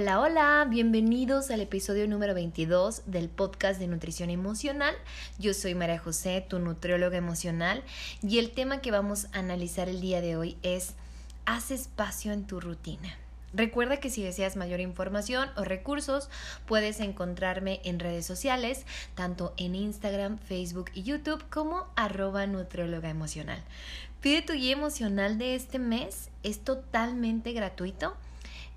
Hola, hola, bienvenidos al episodio número 22 del podcast de nutrición emocional. Yo soy María José, tu nutrióloga emocional, y el tema que vamos a analizar el día de hoy es haz espacio en tu rutina. Recuerda que si deseas mayor información o recursos, puedes encontrarme en redes sociales, tanto en Instagram, Facebook y YouTube como arroba nutrióloga emocional. Pide tu guía emocional de este mes, es totalmente gratuito.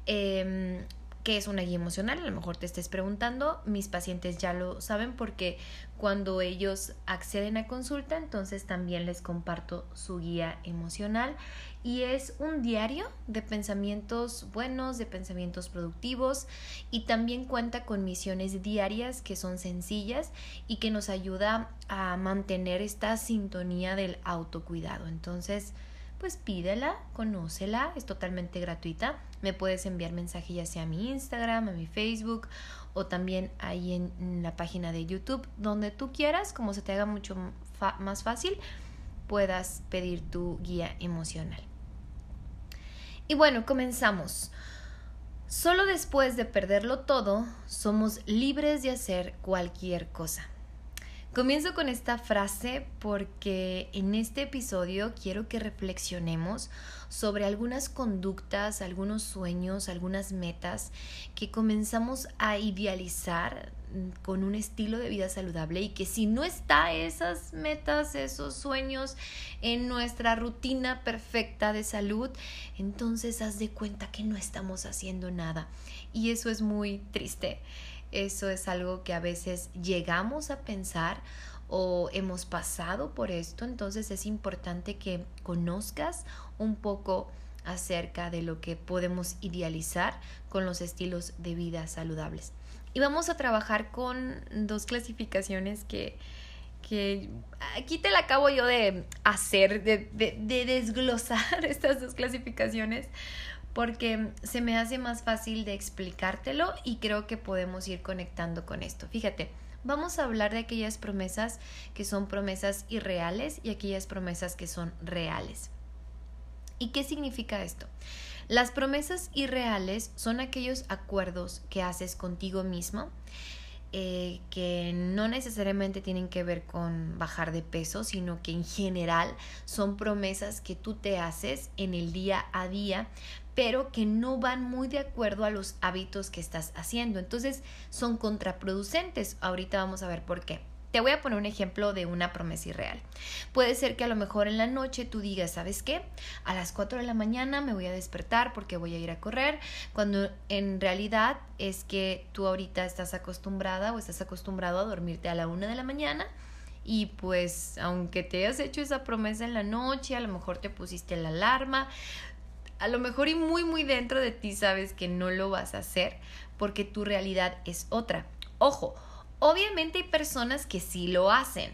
Eh, ¿Qué es una guía emocional? A lo mejor te estés preguntando, mis pacientes ya lo saben porque cuando ellos acceden a consulta, entonces también les comparto su guía emocional y es un diario de pensamientos buenos, de pensamientos productivos y también cuenta con misiones diarias que son sencillas y que nos ayuda a mantener esta sintonía del autocuidado. Entonces, pues pídela, conócela, es totalmente gratuita. Me puedes enviar mensaje ya sea a mi Instagram, a mi Facebook o también ahí en la página de YouTube, donde tú quieras, como se te haga mucho más fácil, puedas pedir tu guía emocional. Y bueno, comenzamos. Solo después de perderlo todo, somos libres de hacer cualquier cosa. Comienzo con esta frase porque en este episodio quiero que reflexionemos sobre algunas conductas, algunos sueños, algunas metas que comenzamos a idealizar con un estilo de vida saludable y que si no está esas metas, esos sueños en nuestra rutina perfecta de salud, entonces haz de cuenta que no estamos haciendo nada y eso es muy triste. Eso es algo que a veces llegamos a pensar o hemos pasado por esto, entonces es importante que conozcas un poco acerca de lo que podemos idealizar con los estilos de vida saludables. Y vamos a trabajar con dos clasificaciones que, que aquí te la acabo yo de hacer, de, de desglosar estas dos clasificaciones porque se me hace más fácil de explicártelo y creo que podemos ir conectando con esto. Fíjate, vamos a hablar de aquellas promesas que son promesas irreales y aquellas promesas que son reales. ¿Y qué significa esto? Las promesas irreales son aquellos acuerdos que haces contigo mismo eh, que no necesariamente tienen que ver con bajar de peso, sino que en general son promesas que tú te haces en el día a día, pero que no van muy de acuerdo a los hábitos que estás haciendo. Entonces son contraproducentes. Ahorita vamos a ver por qué. Te voy a poner un ejemplo de una promesa irreal. Puede ser que a lo mejor en la noche tú digas, ¿sabes qué? A las 4 de la mañana me voy a despertar porque voy a ir a correr, cuando en realidad es que tú ahorita estás acostumbrada o estás acostumbrado a dormirte a la 1 de la mañana y pues aunque te hayas hecho esa promesa en la noche, a lo mejor te pusiste la alarma, a lo mejor y muy muy dentro de ti sabes que no lo vas a hacer porque tu realidad es otra. Ojo, Obviamente hay personas que sí lo hacen.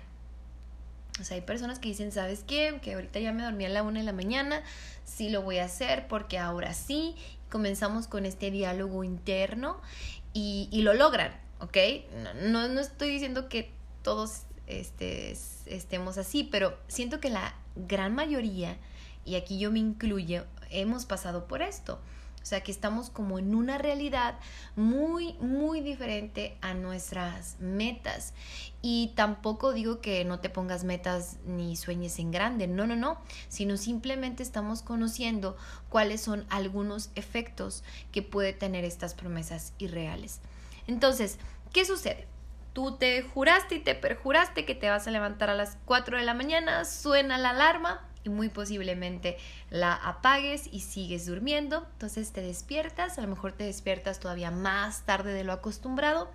O sea, hay personas que dicen, ¿sabes qué? Que ahorita ya me dormí a la una de la mañana, sí lo voy a hacer porque ahora sí. Comenzamos con este diálogo interno y, lo logran, ¿ok? No, no, estoy diciendo que todos este, estemos así, pero siento que la gran mayoría, y aquí yo me incluyo, hemos pasado por esto. O sea, que estamos como en una realidad muy, muy diferente a nuestras metas. Y tampoco digo que no te pongas metas ni sueñes en grande, no, no, no, sino simplemente estamos conociendo cuáles son algunos efectos que puede tener estas promesas irreales. Entonces, ¿qué sucede? Tú te juraste y te perjuraste que te vas a levantar a las 4 de la mañana, suena la alarma, muy posiblemente la apagues y sigues durmiendo. Entonces te despiertas, a lo mejor te despiertas todavía más tarde de lo acostumbrado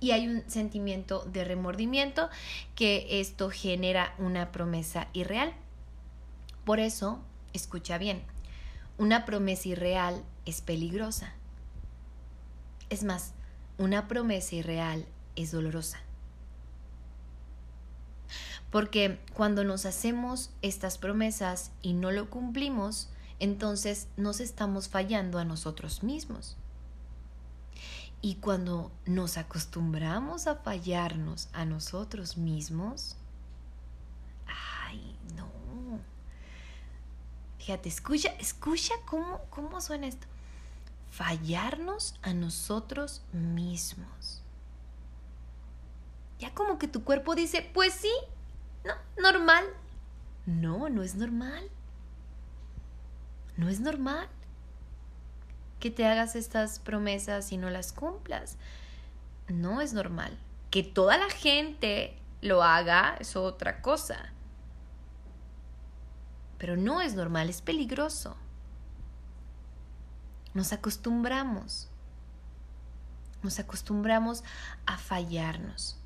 y hay un sentimiento de remordimiento que esto genera una promesa irreal. Por eso, escucha bien, una promesa irreal es peligrosa. Es más, una promesa irreal es dolorosa. Porque cuando nos hacemos estas promesas y no lo cumplimos, entonces nos estamos fallando a nosotros mismos. Y cuando nos acostumbramos a fallarnos a nosotros mismos, ay, no. Fíjate, escucha, escucha cómo, cómo suena esto. Fallarnos a nosotros mismos. Ya como que tu cuerpo dice, pues sí, no, normal. No, no es normal. No es normal que te hagas estas promesas y no las cumplas. No es normal. Que toda la gente lo haga es otra cosa. Pero no es normal, es peligroso. Nos acostumbramos. Nos acostumbramos a fallarnos.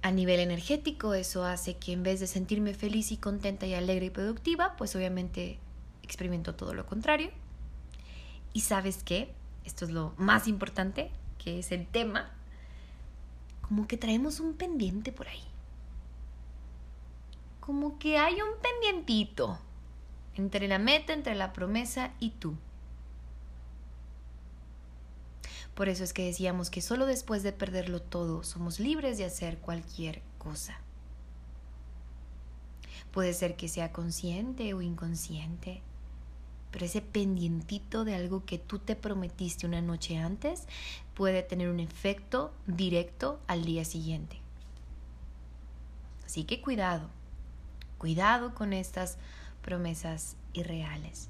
A nivel energético, eso hace que en vez de sentirme feliz y contenta y alegre y productiva, pues obviamente experimento todo lo contrario. Y sabes qué, esto es lo más importante, que es el tema, como que traemos un pendiente por ahí. Como que hay un pendientito entre la meta, entre la promesa y tú. Por eso es que decíamos que solo después de perderlo todo somos libres de hacer cualquier cosa. Puede ser que sea consciente o inconsciente, pero ese pendientito de algo que tú te prometiste una noche antes puede tener un efecto directo al día siguiente. Así que cuidado, cuidado con estas promesas irreales.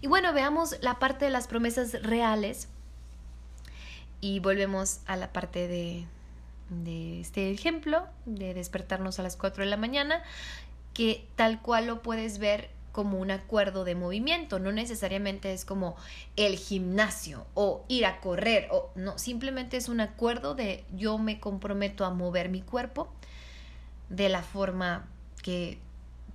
Y bueno, veamos la parte de las promesas reales y volvemos a la parte de, este ejemplo de despertarnos a las 4 de la mañana, que tal cual lo puedes ver como un acuerdo de movimiento, no necesariamente es como el gimnasio o ir a correr, o no, simplemente es un acuerdo de yo me comprometo a mover mi cuerpo de la forma que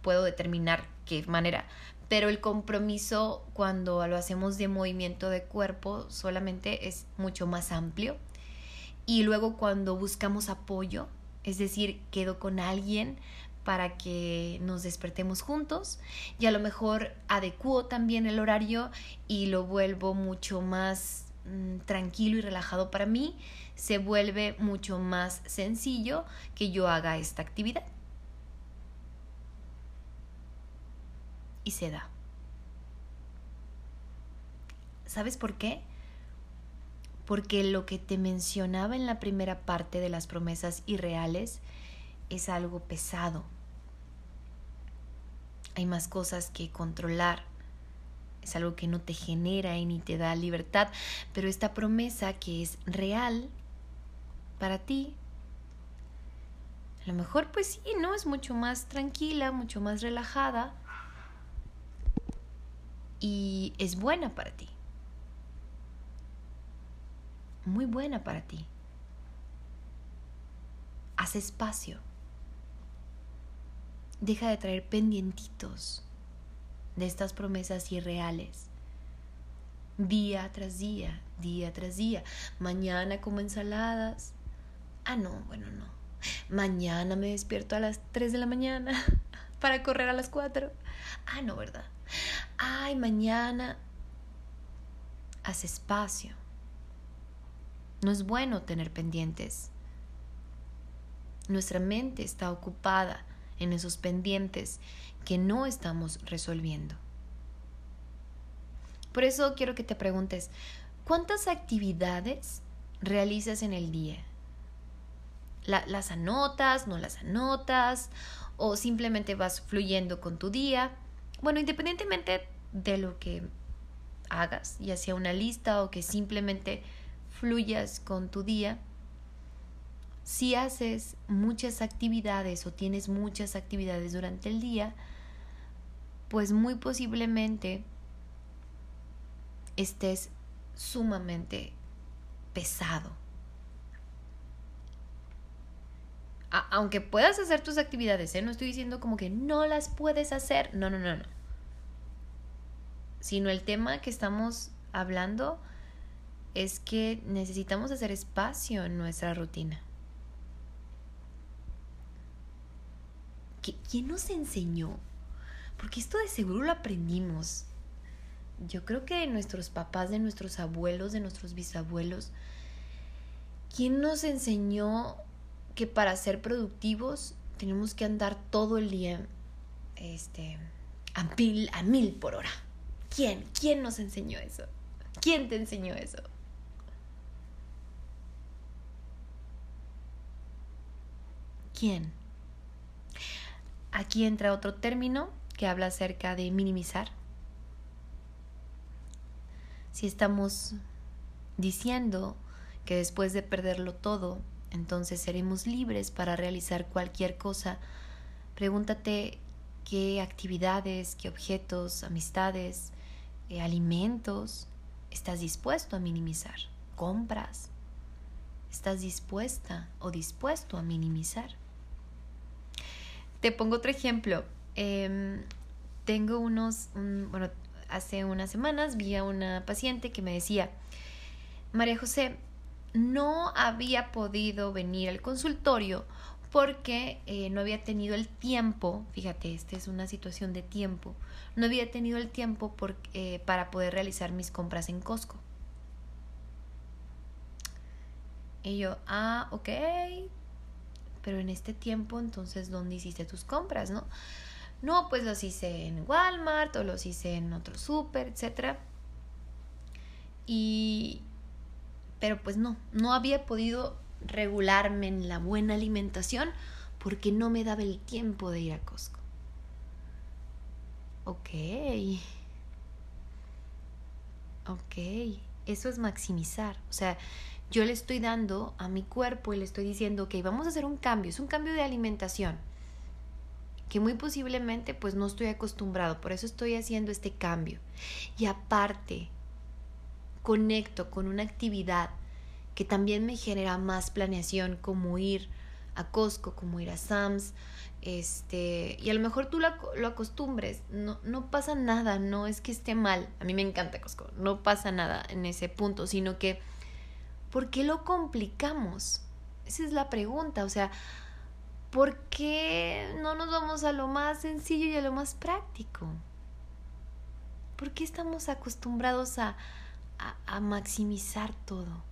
puedo determinar qué manera, pero el compromiso cuando lo hacemos de movimiento de cuerpo solamente es mucho más amplio y luego cuando buscamos apoyo, es decir, quedo con alguien para que nos despertemos juntos y a lo mejor adecuo también el horario y lo vuelvo mucho más mm, tranquilo y relajado para mí, se vuelve mucho más sencillo que yo haga esta actividad. Se da. ¿Sabes por qué? Porque lo que te mencionaba en la primera parte de las promesas irreales es algo pesado. Hay más cosas que controlar. Es algo que no te genera y ni te da libertad. Pero esta promesa que es real para ti, a lo mejor pues sí, ¿no? Es mucho más tranquila, mucho más relajada. Y es buena para ti. Muy buena para ti. Haz espacio. Deja de traer pendientitos de estas promesas irreales. Día tras día, día tras día. Mañana como ensaladas. Ah, no, bueno, no. Mañana me despierto a las 3 de la mañana para correr a las 4. Ah, no, ¿verdad? Ay, mañana. Haz espacio. No es bueno tener pendientes. Nuestra mente está ocupada en esos pendientes que no estamos resolviendo. Por eso quiero que te preguntes, ¿cuántas actividades realizas en el día? ¿Las anotas, no las anotas? ¿O simplemente vas fluyendo con tu día? Bueno, independientemente de lo que hagas, ya sea una lista o que simplemente fluyas con tu día, si haces muchas actividades o tienes muchas actividades durante el día, pues muy posiblemente estés sumamente pesado. Aunque puedas hacer tus actividades, ¿eh? no estoy diciendo como que no las puedes hacer, no, no, no, no. Sino el tema que estamos hablando es que necesitamos hacer espacio en nuestra rutina. ¿Quién nos enseñó? Porque esto de seguro lo aprendimos. Yo creo que de nuestros papás, de nuestros abuelos, de nuestros bisabuelos. ¿Quién nos enseñó que para ser productivos tenemos que andar todo el día este, a, mil, a mil por hora? ¿Quién? ¿Quién nos enseñó eso? ¿Quién te enseñó eso? ¿Quién? Aquí entra otro término que habla acerca de minimizar. Si estamos diciendo que después de perderlo todo, entonces seremos libres para realizar cualquier cosa, pregúntate qué actividades, qué objetos, amistades, eh, alimentos estás dispuesto a minimizar. Compras. ¿Estás dispuesta o dispuesto a minimizar? Te pongo otro ejemplo. Em, tengo unos, bueno, hace unas semanas vi a una paciente que me decía, María José, no había podido venir al consultorio porque eh, no había tenido el tiempo, fíjate, esta es una situación de tiempo, no había tenido el tiempo eh, para poder realizar mis compras en Costco. Y yo, ah, ok, pero en este tiempo entonces, ¿dónde hiciste tus compras, no? No, pues los hice en Walmart o los hice en otro súper, etc. Y... Pero pues no, no había podido regularme en la buena alimentación porque no me daba el tiempo de ir a Costco. Ok. Ok. Eso es maximizar. O sea, yo le estoy dando a mi cuerpo y le estoy diciendo, ok, vamos a hacer un cambio. Es un cambio de alimentación que muy posiblemente pues no estoy acostumbrado, por eso estoy haciendo este cambio. Y aparte, conecto con una actividad que también me genera más planeación, como ir a Costco, como ir a Sam's, este, y a lo mejor tú lo, acostumbres, no, no pasa nada, no es que esté mal, a mí me encanta Costco, no pasa nada en ese punto, sino que, ¿por qué lo complicamos? Esa es la pregunta, o sea, ¿por qué no nos vamos a lo más sencillo y a lo más práctico? ¿Por qué estamos acostumbrados a, a, maximizar todo?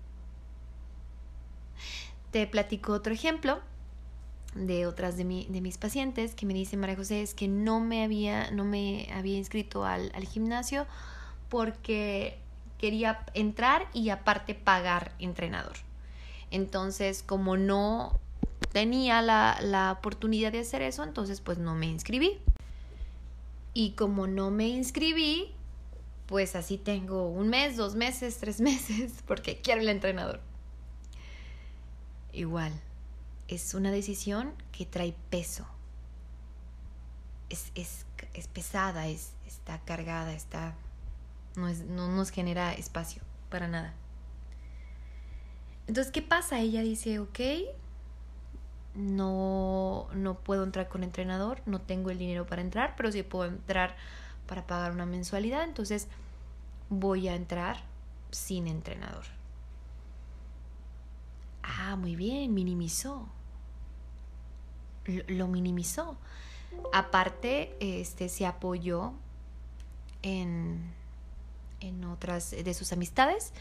Te platico otro ejemplo de otras de, de, mis pacientes que me dice María José es que no me había, no me había inscrito al, al gimnasio porque quería entrar y aparte pagar entrenador. Entonces, como no tenía la, la oportunidad de hacer eso, entonces pues no me inscribí. Y como no me inscribí, pues así tengo un mes, dos meses, tres meses, porque quiero el entrenador. Igual, es una decisión que trae peso. Es, es, es pesada, es, está cargada, está, no, es, no nos genera espacio para nada. Entonces, ¿qué pasa? Ella dice, ok, no, no puedo entrar con entrenador, no tengo el dinero para entrar, pero sí puedo entrar para pagar una mensualidad, entonces voy a entrar sin entrenador. Ah, muy bien, minimizó. Lo, minimizó. Aparte, este se apoyó en, en otras de sus amistades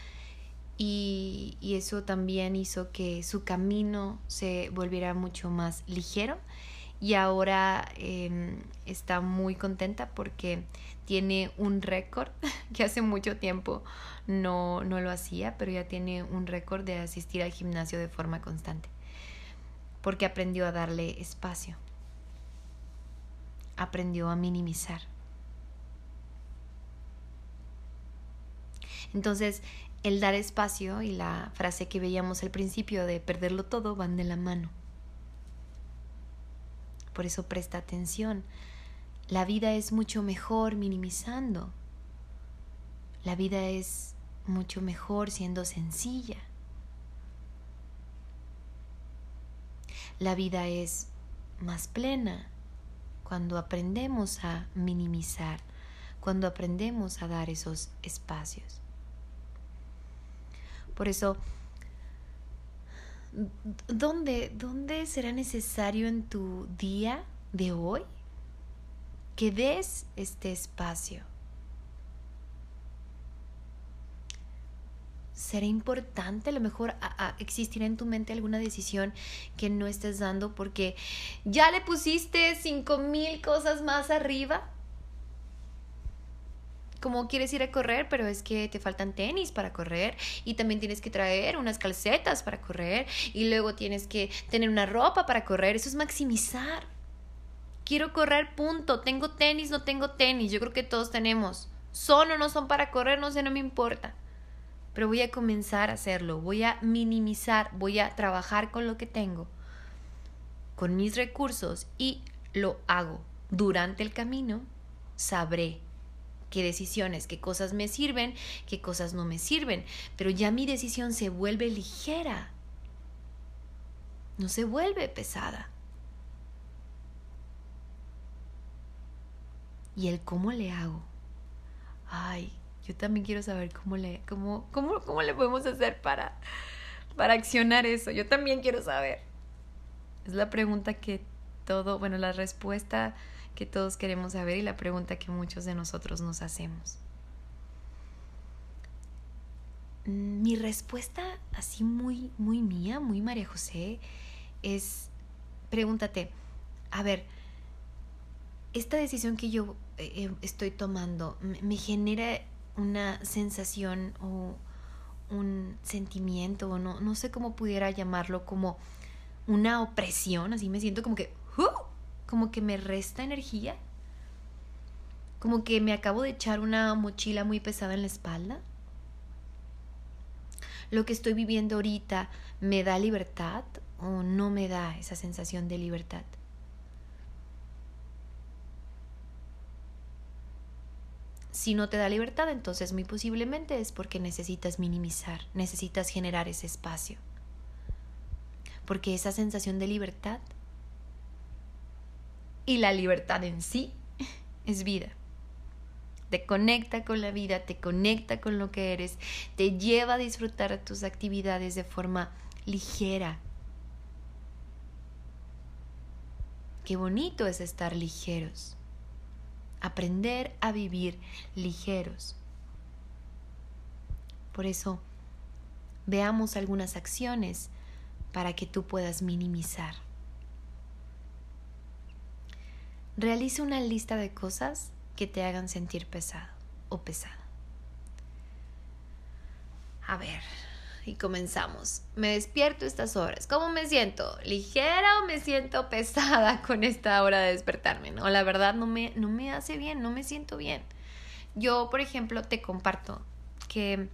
y, eso también hizo que su camino se volviera mucho más ligero y ahora em, está muy contenta porque tiene un récord que hace mucho tiempo no, no lo hacía, pero ya tiene un récord de asistir al gimnasio de forma constante porque aprendió a darle espacio, aprendió a minimizar. Entonces, el dar espacio y la frase que veíamos al principio de perderlo todo van de la mano. Por eso presta atención. La vida es mucho mejor minimizando. La vida es mucho mejor siendo sencilla. La vida es más plena cuando aprendemos a minimizar, cuando aprendemos a dar esos espacios. Por eso, ¿dónde, ¿dónde será necesario en tu día de hoy, que des este espacio. será importante, a lo mejor existirá en tu mente alguna decisión que no estés dando porque ya le pusiste cinco mil cosas más arriba. Como quieres ir a correr, pero es que te faltan tenis para correr y también tienes que traer unas calcetas para correr y luego tienes que tener una ropa para correr. Eso es maximizar. Quiero correr, punto. Tengo tenis, no tengo tenis. Yo creo que todos tenemos. Son o no son para correr, no sé, no me importa pero voy a comenzar a hacerlo, voy a minimizar, voy a trabajar con lo que tengo, con mis recursos y lo hago. Durante el camino sabré qué decisiones, qué cosas me sirven, qué cosas no me sirven, pero ya mi decisión se vuelve ligera, no se vuelve pesada. ¿Y el cómo le hago? Ay, yo también quiero saber cómo le, cómo, cómo, cómo le podemos hacer para, para accionar eso. Yo también quiero saber. Es la pregunta que todo, bueno, la respuesta que todos queremos saber y la pregunta que muchos de nosotros nos hacemos. Mm, mi respuesta, así muy, muy mía, muy María José, es pregúntate, a ver, esta decisión que yo eh, eh, estoy tomando me genera una sensación o un sentimiento, o no, no sé cómo pudiera llamarlo, como una opresión, así me siento como que, ¡uh! Como que me resta energía, como que me acabo de echar una mochila muy pesada en la espalda. Lo que estoy viviendo ahorita me da libertad o no me da esa sensación de libertad. Si no te da libertad, entonces muy posiblemente es porque necesitas minimizar, necesitas generar ese espacio. Porque esa sensación de libertad y la libertad en sí es vida. Te conecta con la vida, te conecta con lo que eres, te lleva a disfrutar tus actividades de forma ligera. Qué bonito es estar ligeros aprender a vivir ligeros. Por eso, veamos algunas acciones para que tú puedas minimizar. Realiza una lista de cosas que te hagan sentir pesado o pesada. A ver, y comenzamos. Me despierto estas horas. ¿Cómo me siento? ¿Ligera o me siento pesada con esta hora de despertarme? No, la verdad no me, no me hace bien, no me siento bien. Yo, por ejemplo, te comparto que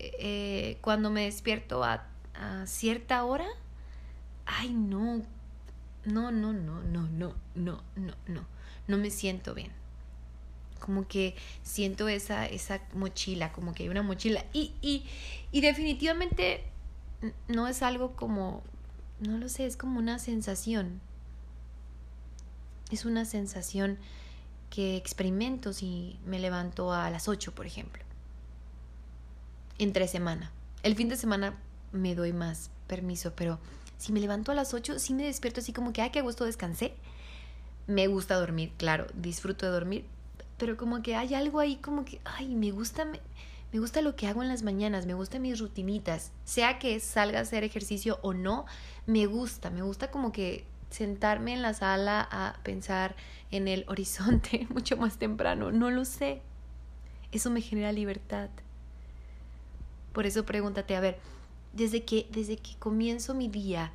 eh, cuando me despierto a, a cierta hora, ay no, no, no, no, no, no, no, no, no, no me siento bien como que siento esa, esa mochila, como que hay una mochila. Y, y, y definitivamente no es algo como, no lo sé, es como una sensación. Es una sensación que experimento si me levanto a las 8, por ejemplo. Entre semana. El fin de semana me doy más permiso, pero si me levanto a las 8, sí me despierto así como que, ay, qué gusto descansé. Me gusta dormir, claro, disfruto de dormir, pero como que hay algo ahí como que, ay, me gusta, me, gusta lo que hago en las mañanas, me gustan mis rutinitas, sea que salga a hacer ejercicio o no, me gusta, me gusta como que sentarme en la sala a pensar en el horizonte mucho más temprano, no lo sé. Eso me genera libertad. Por eso pregúntate, a ver, desde que desde que comienzo mi día,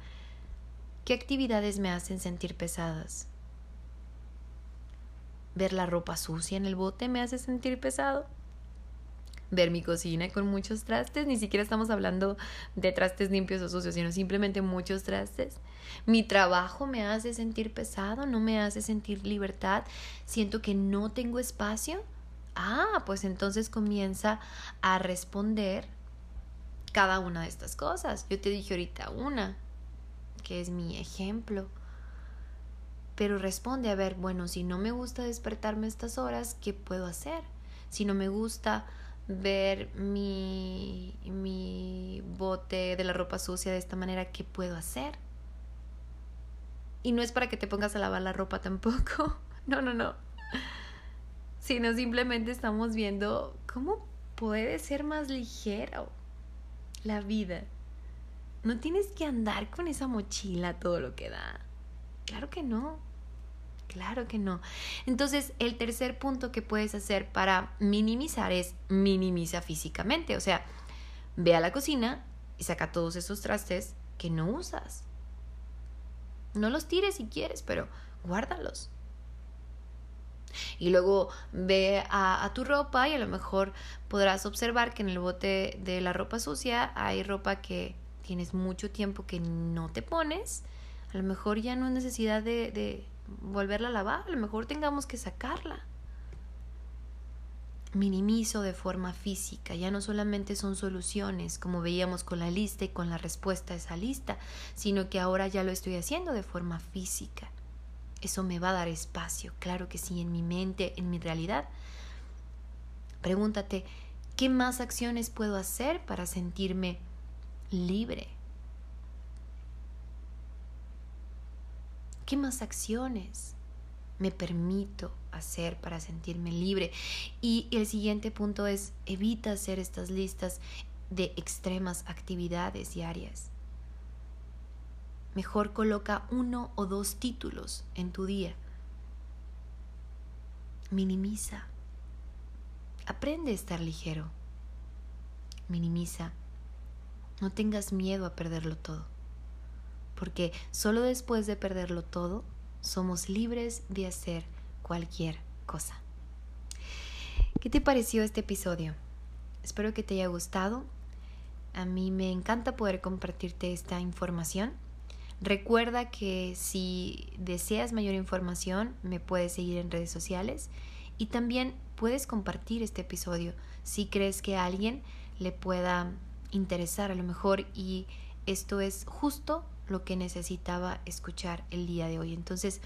¿qué actividades me hacen sentir pesadas? Ver la ropa sucia en el bote me hace sentir pesado. Ver mi cocina con muchos trastes, ni siquiera estamos hablando de trastes limpios o sucios, sino simplemente muchos trastes. Mi trabajo me hace sentir pesado, no me hace sentir libertad, siento que no tengo espacio. Ah, pues entonces comienza a responder cada una de estas cosas. Yo te dije ahorita una, que es mi ejemplo pero responde a ver, bueno, si no me gusta despertarme estas horas, ¿qué puedo hacer? Si no me gusta ver mi, mi bote de la ropa sucia de esta manera, ¿qué puedo hacer? Y no es para que te pongas a lavar la ropa tampoco. No, no, no. Sino simplemente estamos viendo cómo puede ser más ligero la vida. No tienes que andar con esa mochila todo lo que da. Claro que no. Claro que no. Entonces, el tercer punto que puedes hacer para minimizar es minimiza físicamente. O sea, ve a la cocina y saca todos esos trastes que no usas. No los tires si quieres, pero guárdalos. Y luego ve a, tu ropa y a lo mejor podrás observar que en el bote de la ropa sucia hay ropa que tienes mucho tiempo que no te pones. A lo mejor ya no es necesidad de, de volverla a lavar, a lo mejor tengamos que sacarla. Minimizo de forma física, ya no solamente son soluciones, como veíamos con la lista y con la respuesta a esa lista, sino que ahora ya lo estoy haciendo de forma física. Eso me va a dar espacio, claro que sí, en mi mente, en mi realidad. Pregúntate, ¿qué más acciones puedo hacer para sentirme libre? ¿Qué más acciones me permito hacer para sentirme libre? Y el siguiente punto es, evita hacer estas listas de extremas actividades diarias. Mejor coloca uno o dos títulos en tu día. Minimiza. Aprende a estar ligero. Minimiza. No tengas miedo a perderlo todo porque solo después de perderlo todo somos libres de hacer cualquier cosa. ¿Qué te pareció este episodio? Espero que te haya gustado. A mí me encanta poder compartirte esta información. Recuerda que si deseas mayor información me puedes seguir en redes sociales y también puedes compartir este episodio si crees que a alguien le pueda interesar a lo mejor y esto es justo lo que necesitaba escuchar el día de hoy. Entonces,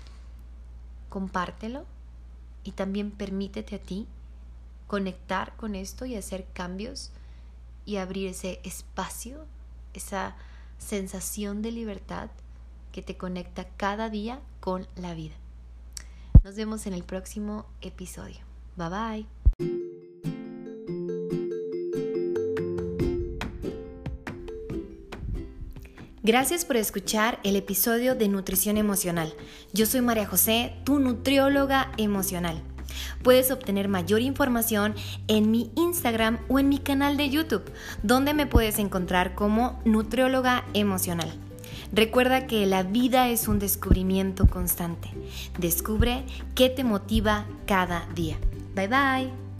compártelo y también permítete a ti conectar con esto y hacer cambios y abrir ese espacio, esa sensación de libertad que te conecta cada día con la vida. Nos vemos en el próximo episodio. Bye bye. Gracias por escuchar el episodio de Nutrición Emocional. Yo soy María José, tu nutrióloga emocional. Puedes obtener mayor información en mi Instagram o en mi canal de YouTube, donde me puedes encontrar como nutrióloga emocional. Recuerda que la vida es un descubrimiento constante. Descubre qué te motiva cada día. Bye bye.